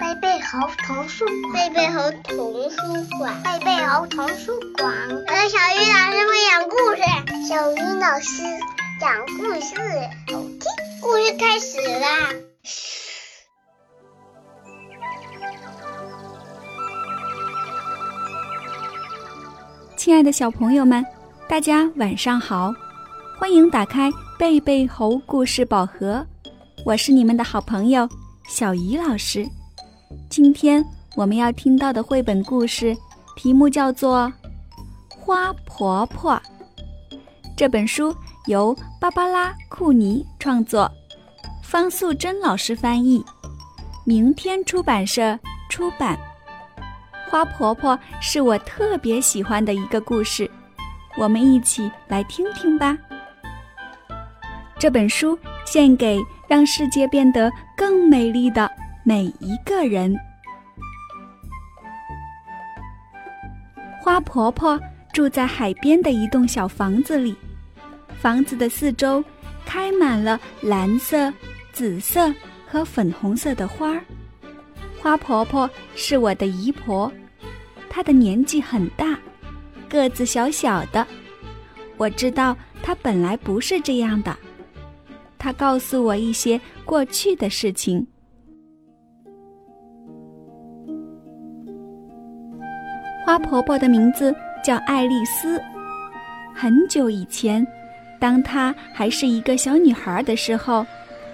贝贝猴童书馆，贝贝猴童书馆，贝贝猴童书馆。呃，小鱼老师会讲故事，小鱼老师讲故事，好听。故事开始啦！亲爱的小朋友们，大家晚上好，欢迎打开贝贝猴故事宝盒，我是你们的好朋友小鱼老师。今天我们要听到的绘本故事题目叫做《花婆婆》。这本书由芭芭拉·库尼创作，方素珍老师翻译，明天出版社出版。花婆婆是我特别喜欢的一个故事，我们一起来听听吧。这本书献给让世界变得更美丽的每一个人。花婆婆住在海边的一栋小房子里，房子的四周开满了蓝色、紫色和粉红色的花儿。花婆婆是我的姨婆，她的年纪很大，个子小小的。我知道她本来不是这样的。她告诉我一些过去的事情。花婆婆的名字叫爱丽丝。很久以前，当她还是一个小女孩的时候，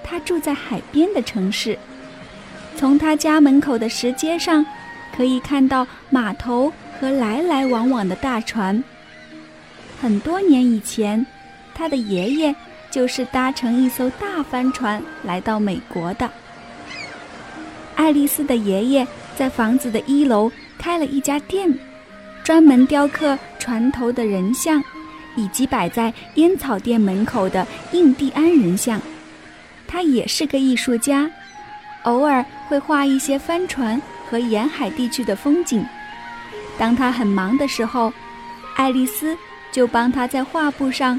她住在海边的城市。从她家门口的石阶上，可以看到码头和来来往往的大船。很多年以前，她的爷爷就是搭乘一艘大帆船来到美国的。爱丽丝的爷爷在房子的一楼开了一家店，专门雕刻船头的人像，以及摆在烟草店门口的印第安人像。他也是个艺术家，偶尔会画一些帆船和沿海地区的风景。当他很忙的时候，爱丽丝就帮他在画布上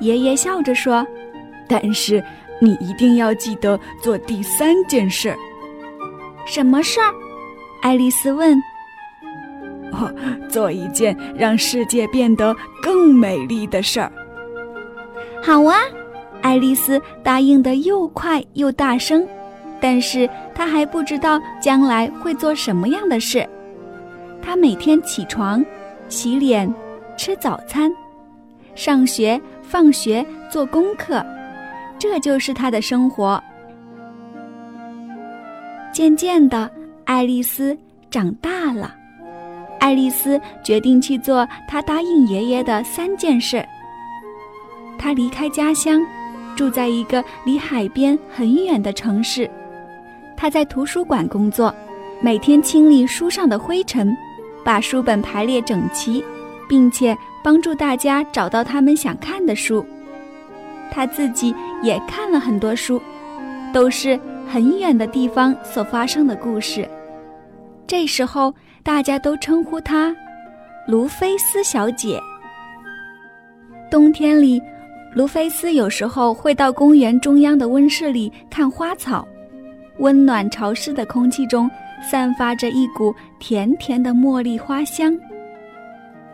爷爷笑着说：“但是你一定要记得做第三件事。”什么事儿？爱丽丝问。哦，做一件让世界变得更美丽的事儿。好啊，爱丽丝答应的又快又大声，但是她还不知道将来会做什么样的事。她每天起床、洗脸、吃早餐、上学、放学、做功课，这就是她的生活。渐渐的，爱丽丝长大了。爱丽丝决定去做她答应爷爷的三件事。她离开家乡，住在一个离海边很远的城市。她在图书馆工作，每天清理书上的灰尘，把书本排列整齐，并且帮助大家找到他们想看的书。她自己也看了很多书，都是很远的地方所发生的故事。这时候，大家都称呼她卢菲斯小姐。冬天里，卢菲斯有时候会到公园中央的温室里看花草。温暖潮湿的空气中散发着一股甜甜的茉莉花香。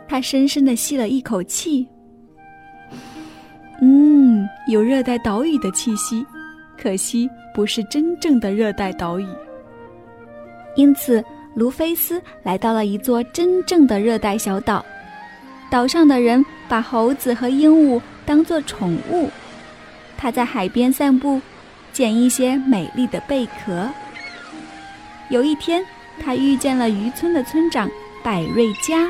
他深深地吸了一口气，嗯，有热带岛屿的气息，可惜不是真正的热带岛屿。因此。卢菲斯来到了一座真正的热带小岛，岛上的人把猴子和鹦鹉当作宠物。他在海边散步，捡一些美丽的贝壳。有一天，他遇见了渔村的村长百瑞佳。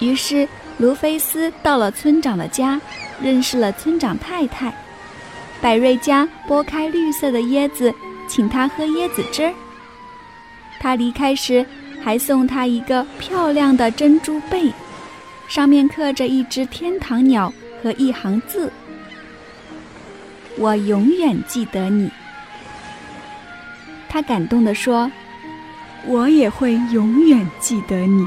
于是，卢菲斯到了村长的家，认识了村长太太。百瑞家剥开绿色的椰子，请他喝椰子汁儿。他离开时，还送他一个漂亮的珍珠贝，上面刻着一只天堂鸟和一行字：“我永远记得你。”他感动地说：“我也会永远记得你。”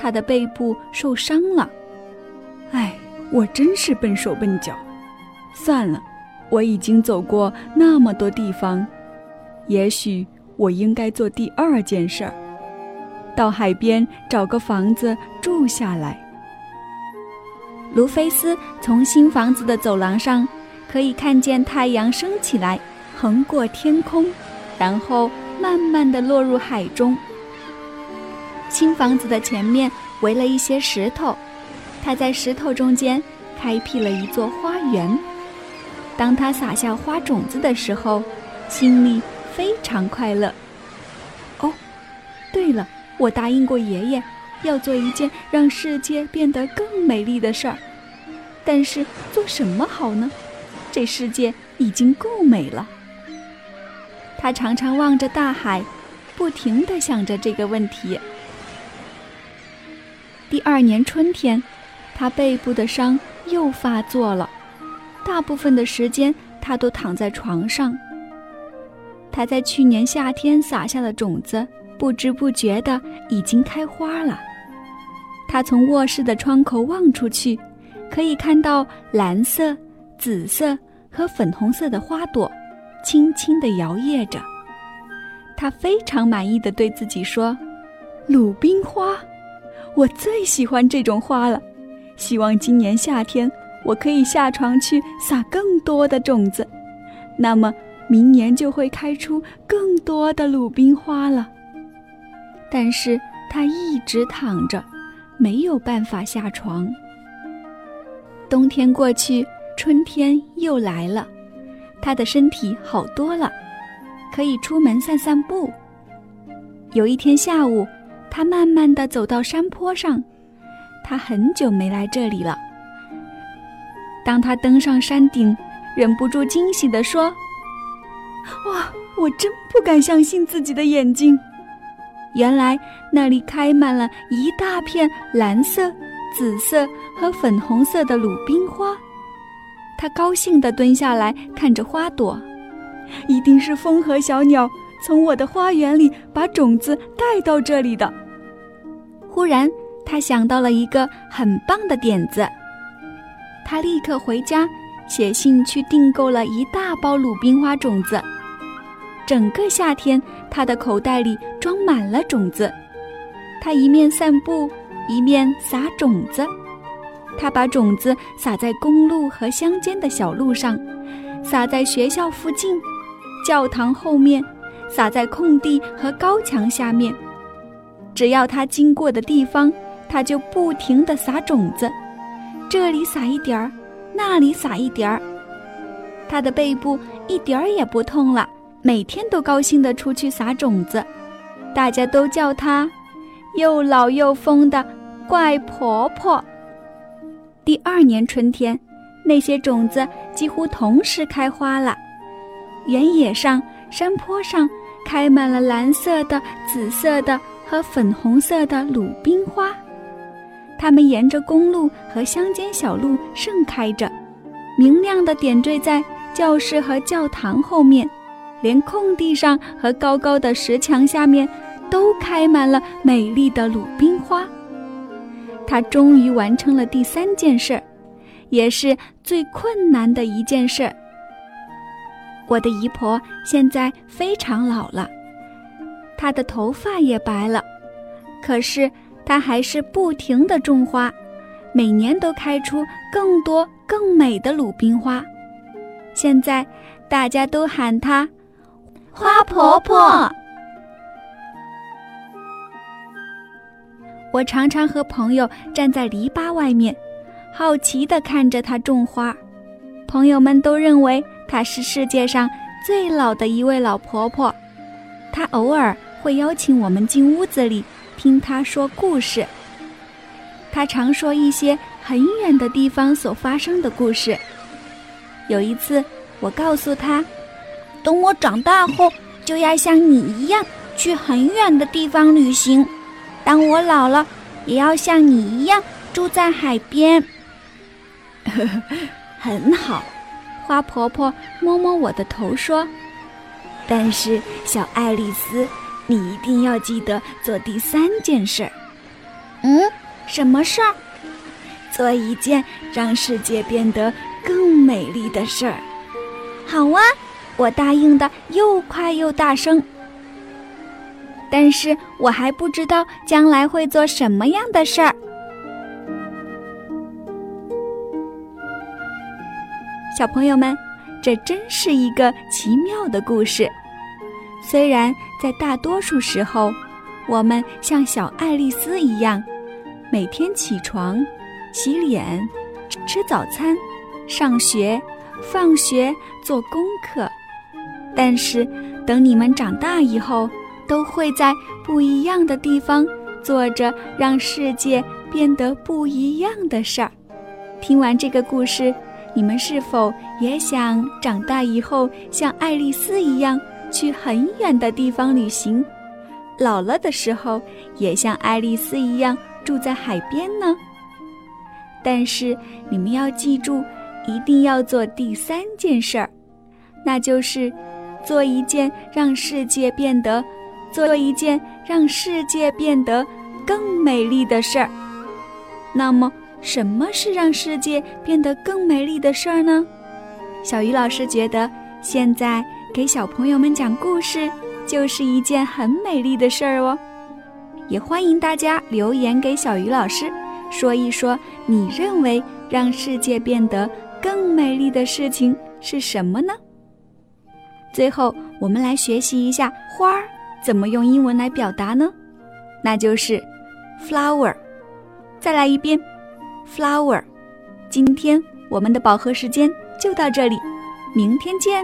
他的背部受伤了。唉，我真是笨手笨脚。算了，我已经走过那么多地方，也许。我应该做第二件事儿，到海边找个房子住下来。卢菲斯从新房子的走廊上，可以看见太阳升起来，横过天空，然后慢慢的落入海中。新房子的前面围了一些石头，他在石头中间开辟了一座花园。当他撒下花种子的时候，心里。非常快乐。哦，对了，我答应过爷爷，要做一件让世界变得更美丽的事儿。但是做什么好呢？这世界已经够美了。他常常望着大海，不停地想着这个问题。第二年春天，他背部的伤又发作了，大部分的时间他都躺在床上。他在去年夏天撒下的种子，不知不觉的已经开花了。他从卧室的窗口望出去，可以看到蓝色、紫色和粉红色的花朵，轻轻地摇曳着。他非常满意的对自己说：“鲁冰花，我最喜欢这种花了。希望今年夏天我可以下床去撒更多的种子，那么。”明年就会开出更多的鲁冰花了。但是他一直躺着，没有办法下床。冬天过去，春天又来了，他的身体好多了，可以出门散散步。有一天下午，他慢慢的走到山坡上，他很久没来这里了。当他登上山顶，忍不住惊喜地说。哇！我真不敢相信自己的眼睛，原来那里开满了一大片蓝色、紫色和粉红色的鲁冰花。他高兴地蹲下来看着花朵，一定是风和小鸟从我的花园里把种子带到这里的。忽然，他想到了一个很棒的点子，他立刻回家。写信去订购了一大包鲁冰花种子。整个夏天，他的口袋里装满了种子。他一面散步，一面撒种子。他把种子撒在公路和乡间的小路上，撒在学校附近、教堂后面，撒在空地和高墙下面。只要他经过的地方，他就不停地撒种子。这里撒一点儿。那里撒一点儿，他的背部一点儿也不痛了。每天都高兴地出去撒种子，大家都叫他又老又疯的怪婆婆。第二年春天，那些种子几乎同时开花了。原野上、山坡上开满了蓝色的、紫色的和粉红色的鲁冰花。它们沿着公路和乡间小路盛开着，明亮的点缀在教室和教堂后面，连空地上和高高的石墙下面，都开满了美丽的鲁冰花。他终于完成了第三件事，也是最困难的一件事儿。我的姨婆现在非常老了，她的头发也白了，可是。她还是不停地种花，每年都开出更多更美的鲁冰花。现在，大家都喊她“花婆婆”。我常常和朋友站在篱笆外面，好奇地看着她种花。朋友们都认为她是世界上最老的一位老婆婆。她偶尔会邀请我们进屋子里听她说故事。她常说一些很远的地方所发生的故事。有一次，我告诉她，等我长大后，就要像你一样去很远的地方旅行。当我老了，也要像你一样住在海边。很好，花婆婆摸摸我的头说：“但是，小爱丽丝，你一定要记得做第三件事儿。嗯，什么事儿？做一件让世界变得更美丽的事儿。好啊，我答应的又快又大声。”但是我还不知道将来会做什么样的事儿。小朋友们，这真是一个奇妙的故事。虽然在大多数时候，我们像小爱丽丝一样，每天起床、洗脸、吃早餐、上学、放学、做功课，但是等你们长大以后，都会在不一样的地方做着让世界变得不一样的事儿。听完这个故事，你们是否也想长大以后像爱丽丝一样去很远的地方旅行？老了的时候也像爱丽丝一样住在海边呢？但是你们要记住，一定要做第三件事儿，那就是做一件让世界变得。做一件让世界变得更美丽的事儿。那么，什么是让世界变得更美丽的事儿呢？小鱼老师觉得，现在给小朋友们讲故事就是一件很美丽的事儿哦。也欢迎大家留言给小鱼老师，说一说你认为让世界变得更美丽的事情是什么呢？最后，我们来学习一下花儿。怎么用英文来表达呢？那就是 flower。再来一遍，flower。今天我们的饱和时间就到这里，明天见。